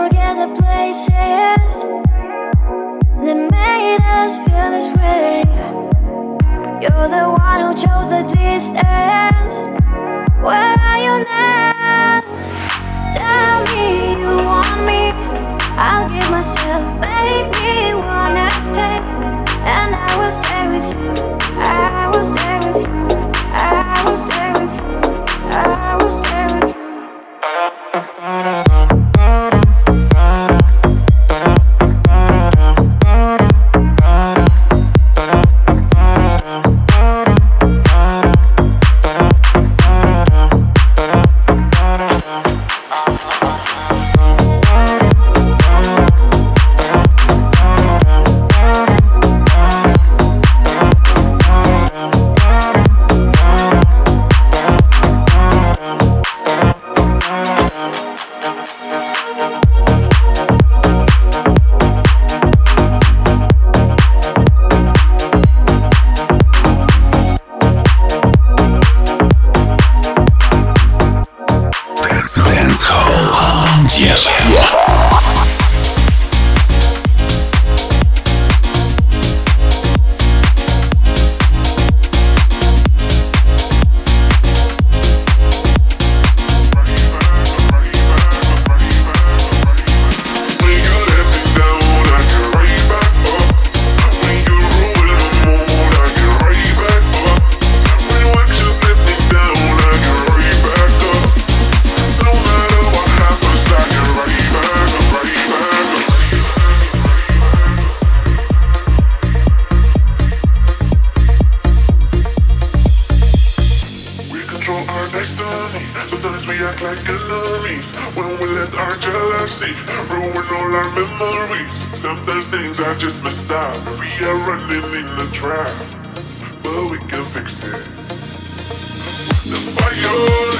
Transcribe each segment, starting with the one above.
forget the places that made us feel this way. You're the one who chose the distance. Where are you now? Tell me you want me. I'll give myself, baby, me wanna stay. And I will stay with you. I will stay with you. I will stay with you. I will stay. we act like enemies when we let our jealousy ruin all our memories. Sometimes things are just messed up. We are running in the trap, but we can fix it. The fire.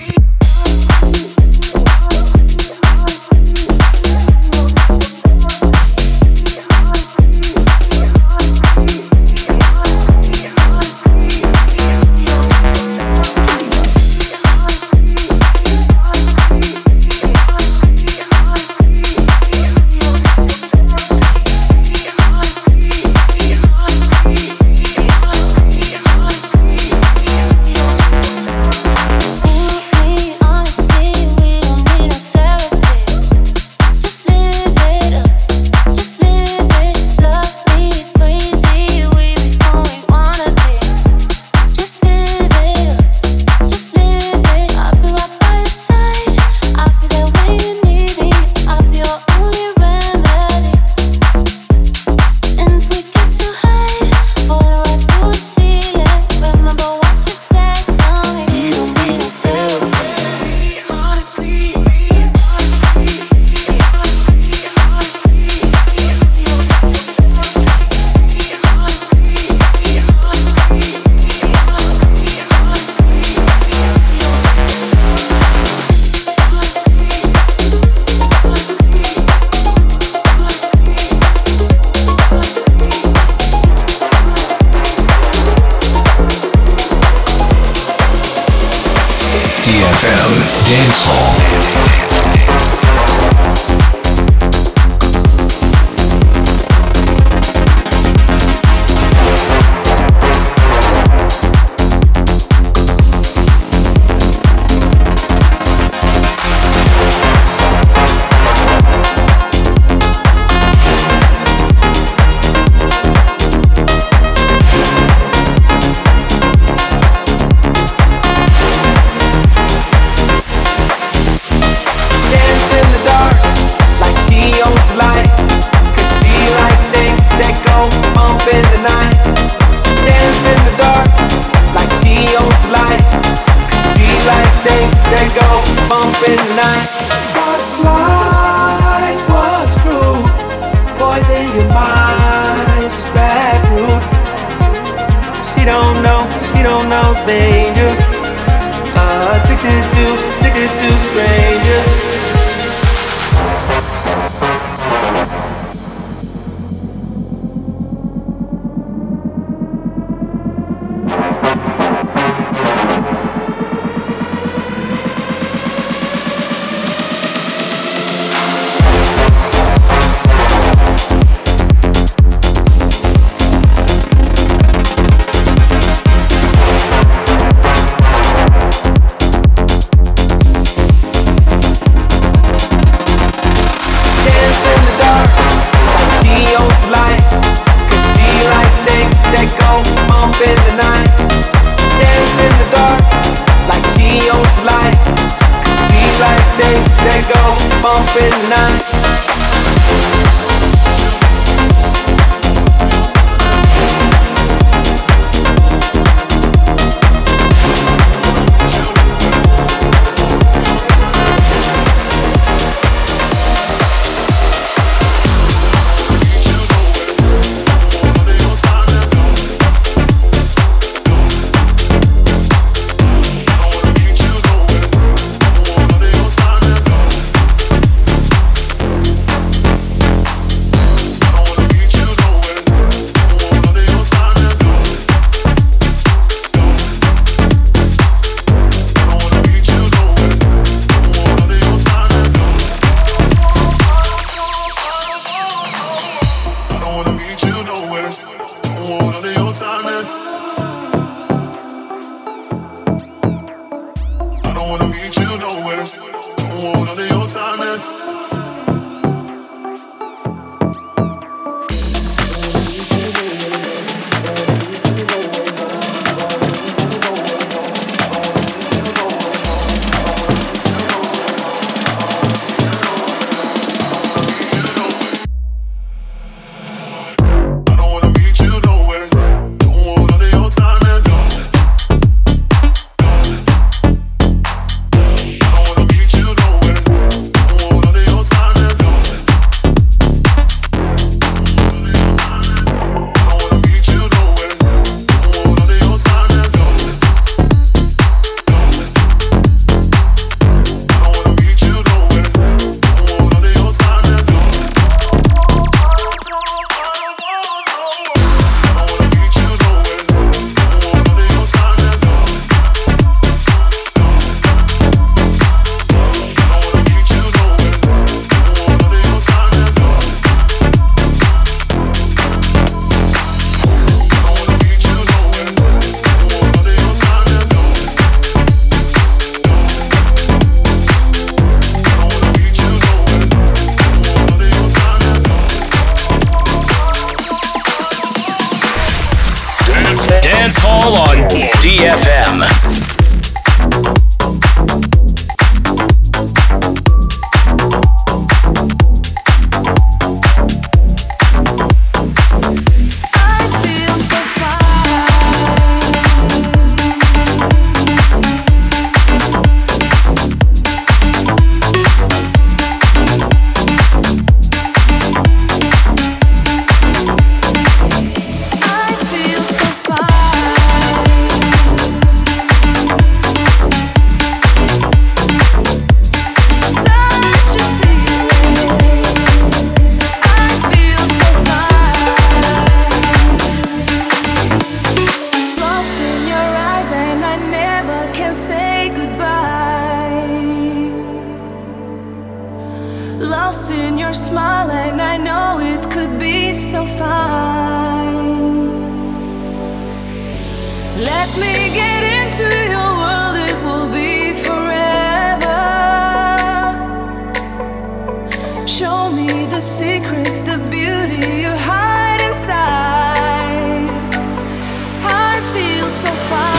so far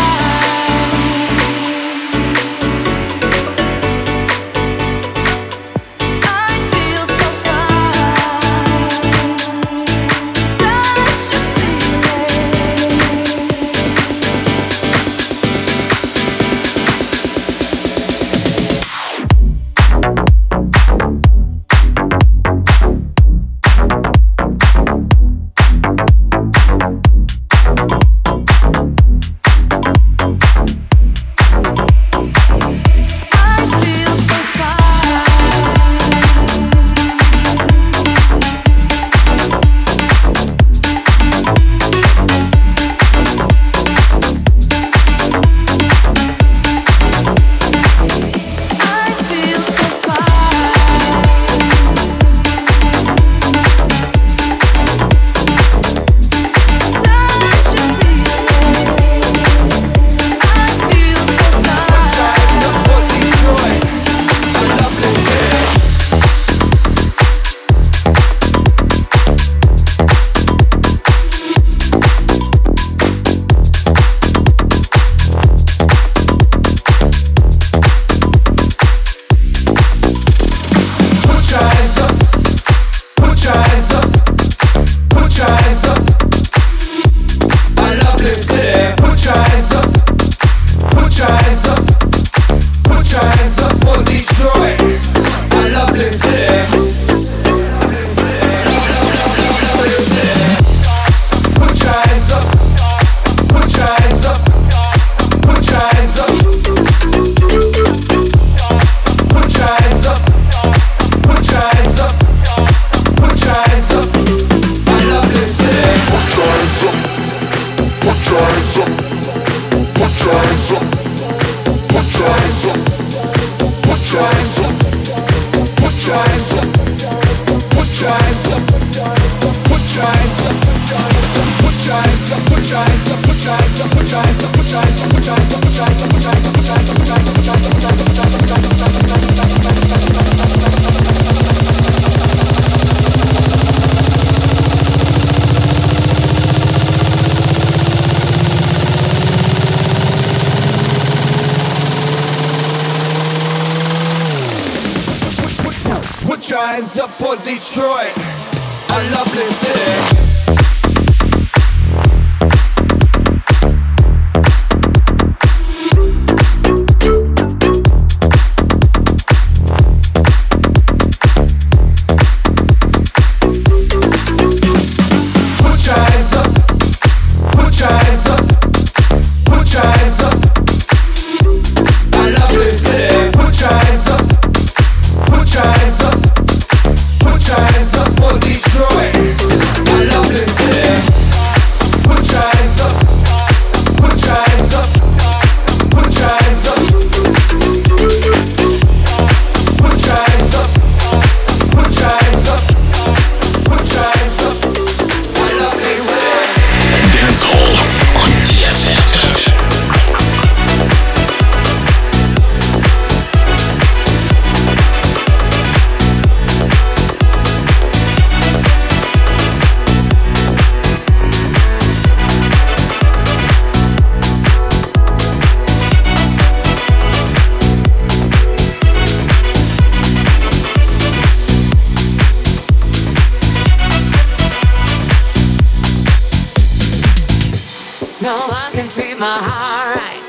my heart right.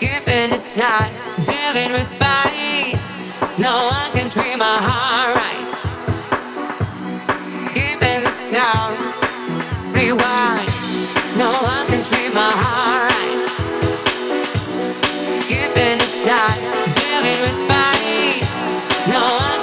Keeping it tight, dealing with fight. No one can treat my heart right. Keeping the sound, rewind. No one can treat my heart right. Keeping it tight, dealing with fight. No one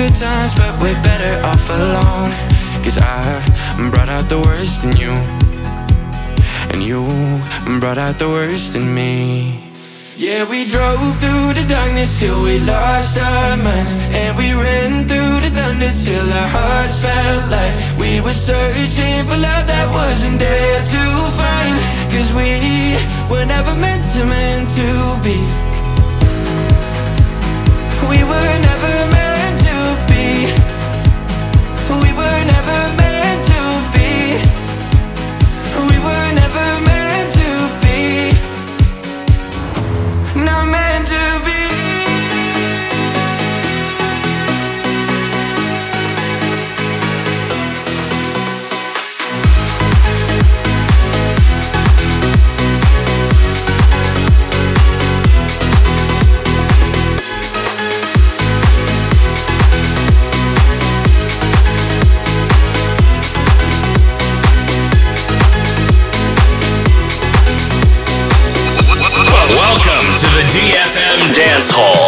good times, but we're better off alone. Cause I brought out the worst in you, and you brought out the worst in me. Yeah, we drove through the darkness till we lost our minds. And we ran through the thunder till our hearts felt like we were searching for love that wasn't there to find. Cause we were never meant to, meant to be. We were never meant. Rock.